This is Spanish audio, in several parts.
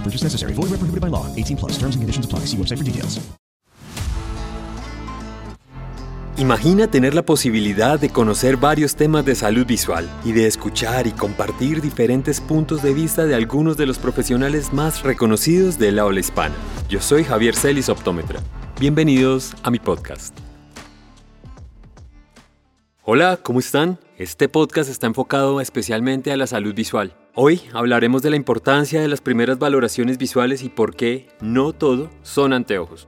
No purchase necessary. Void where prohibited by law. 18 plus. Terms and conditions apply. See website for details. Imagina tener la posibilidad de conocer varios temas de salud visual y de escuchar y compartir diferentes puntos de vista de algunos de los profesionales más reconocidos del habla hispana. Yo soy Javier Celis, optómetra. Bienvenidos a mi podcast. Hola, ¿cómo están? Este podcast está enfocado especialmente a la salud visual. Hoy hablaremos de la importancia de las primeras valoraciones visuales y por qué no todo son anteojos.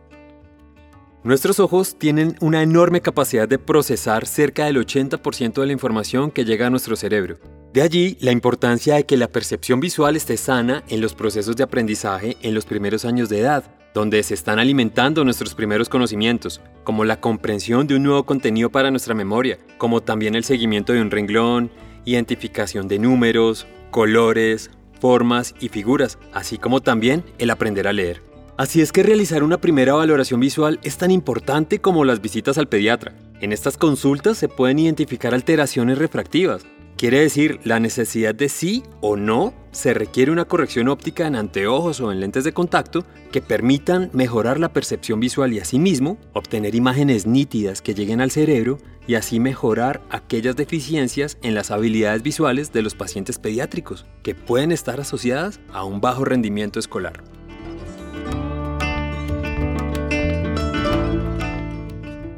Nuestros ojos tienen una enorme capacidad de procesar cerca del 80% de la información que llega a nuestro cerebro. De allí la importancia de que la percepción visual esté sana en los procesos de aprendizaje en los primeros años de edad, donde se están alimentando nuestros primeros conocimientos, como la comprensión de un nuevo contenido para nuestra memoria, como también el seguimiento de un renglón, identificación de números, colores, formas y figuras, así como también el aprender a leer. Así es que realizar una primera valoración visual es tan importante como las visitas al pediatra. En estas consultas se pueden identificar alteraciones refractivas, quiere decir la necesidad de sí o no se requiere una corrección óptica en anteojos o en lentes de contacto que permitan mejorar la percepción visual y asimismo obtener imágenes nítidas que lleguen al cerebro y así mejorar aquellas deficiencias en las habilidades visuales de los pacientes pediátricos que pueden estar asociadas a un bajo rendimiento escolar.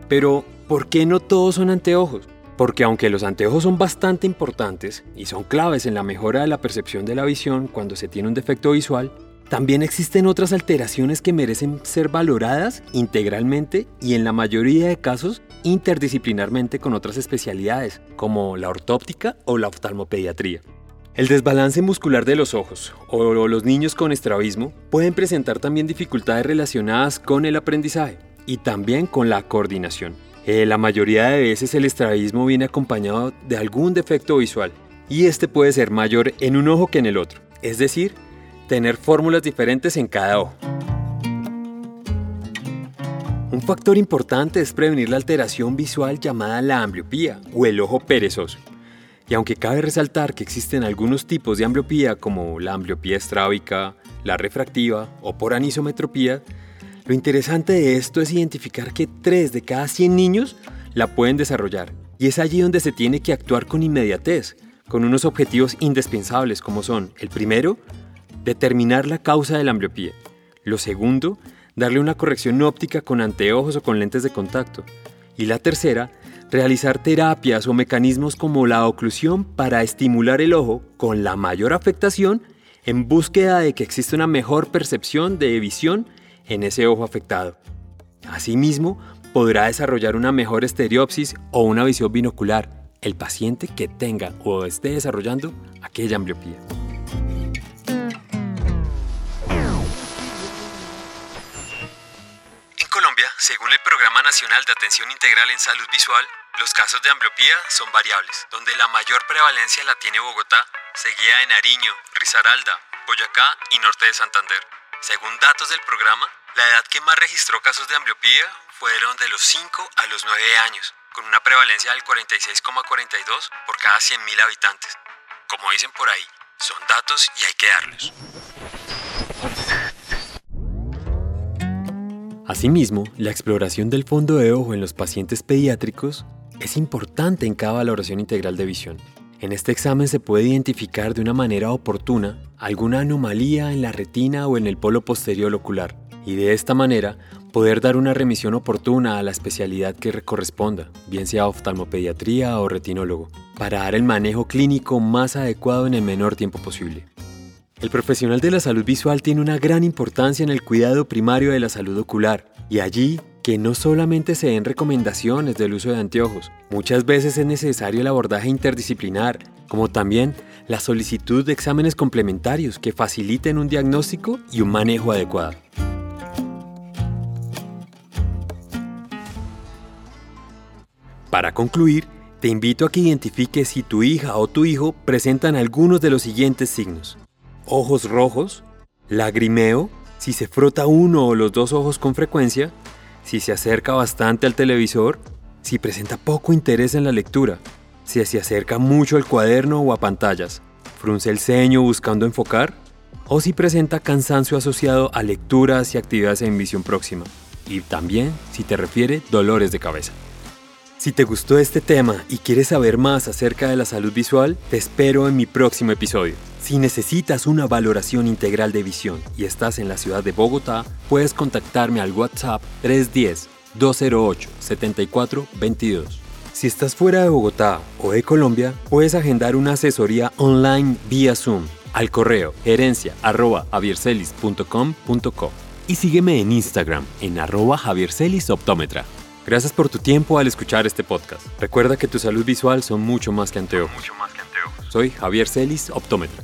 Pero, ¿por qué no todos son anteojos? Porque aunque los anteojos son bastante importantes y son claves en la mejora de la percepción de la visión cuando se tiene un defecto visual, también existen otras alteraciones que merecen ser valoradas integralmente y en la mayoría de casos interdisciplinarmente con otras especialidades, como la ortóptica o la oftalmopediatría. El desbalance muscular de los ojos o los niños con estrabismo pueden presentar también dificultades relacionadas con el aprendizaje y también con la coordinación. Eh, la mayoría de veces el estrabismo viene acompañado de algún defecto visual y este puede ser mayor en un ojo que en el otro, es decir, tener fórmulas diferentes en cada ojo. Un factor importante es prevenir la alteración visual llamada la ambliopía o el ojo perezoso. Y aunque cabe resaltar que existen algunos tipos de ambliopía como la ambliopía estrábica, la refractiva o por anisometropía, lo interesante de esto es identificar que 3 de cada 100 niños la pueden desarrollar. Y es allí donde se tiene que actuar con inmediatez, con unos objetivos indispensables como son, el primero, determinar la causa de la ambliopía. Lo segundo, darle una corrección óptica con anteojos o con lentes de contacto. Y la tercera, realizar terapias o mecanismos como la oclusión para estimular el ojo con la mayor afectación en búsqueda de que exista una mejor percepción de visión en ese ojo afectado. Asimismo, podrá desarrollar una mejor estereopsis o una visión binocular el paciente que tenga o esté desarrollando aquella ambliopía. En Colombia, según el Programa Nacional de Atención Integral en Salud Visual, los casos de ambliopía son variables, donde la mayor prevalencia la tiene Bogotá, seguida de Nariño, Risaralda, Boyacá y norte de Santander. Según datos del programa, la edad que más registró casos de ambliopía fueron de los 5 a los 9 años, con una prevalencia del 46,42 por cada 100.000 habitantes. Como dicen por ahí, son datos y hay que darlos. Asimismo, la exploración del fondo de ojo en los pacientes pediátricos es importante en cada valoración integral de visión. En este examen se puede identificar de una manera oportuna alguna anomalía en la retina o en el polo posterior ocular y de esta manera poder dar una remisión oportuna a la especialidad que corresponda, bien sea oftalmopediatría o retinólogo, para dar el manejo clínico más adecuado en el menor tiempo posible. El profesional de la salud visual tiene una gran importancia en el cuidado primario de la salud ocular y allí que no solamente se den recomendaciones del uso de anteojos, muchas veces es necesario el abordaje interdisciplinar, como también la solicitud de exámenes complementarios que faciliten un diagnóstico y un manejo adecuado. Para concluir, te invito a que identifiques si tu hija o tu hijo presentan algunos de los siguientes signos. Ojos rojos, lagrimeo, si se frota uno o los dos ojos con frecuencia, si se acerca bastante al televisor, si presenta poco interés en la lectura, si se acerca mucho al cuaderno o a pantallas, frunce el ceño buscando enfocar, o si presenta cansancio asociado a lecturas y actividades en visión próxima, y también si te refiere dolores de cabeza. Si te gustó este tema y quieres saber más acerca de la salud visual, te espero en mi próximo episodio. Si necesitas una valoración integral de visión y estás en la ciudad de Bogotá, puedes contactarme al WhatsApp 310-208-7422. Si estás fuera de Bogotá o de Colombia, puedes agendar una asesoría online vía Zoom al correo gerencia y sígueme en Instagram en arroba javiercelisoptómetra. Gracias por tu tiempo al escuchar este podcast. Recuerda que tu salud visual son mucho más que anteojos. Soy Javier Celis, optómetra.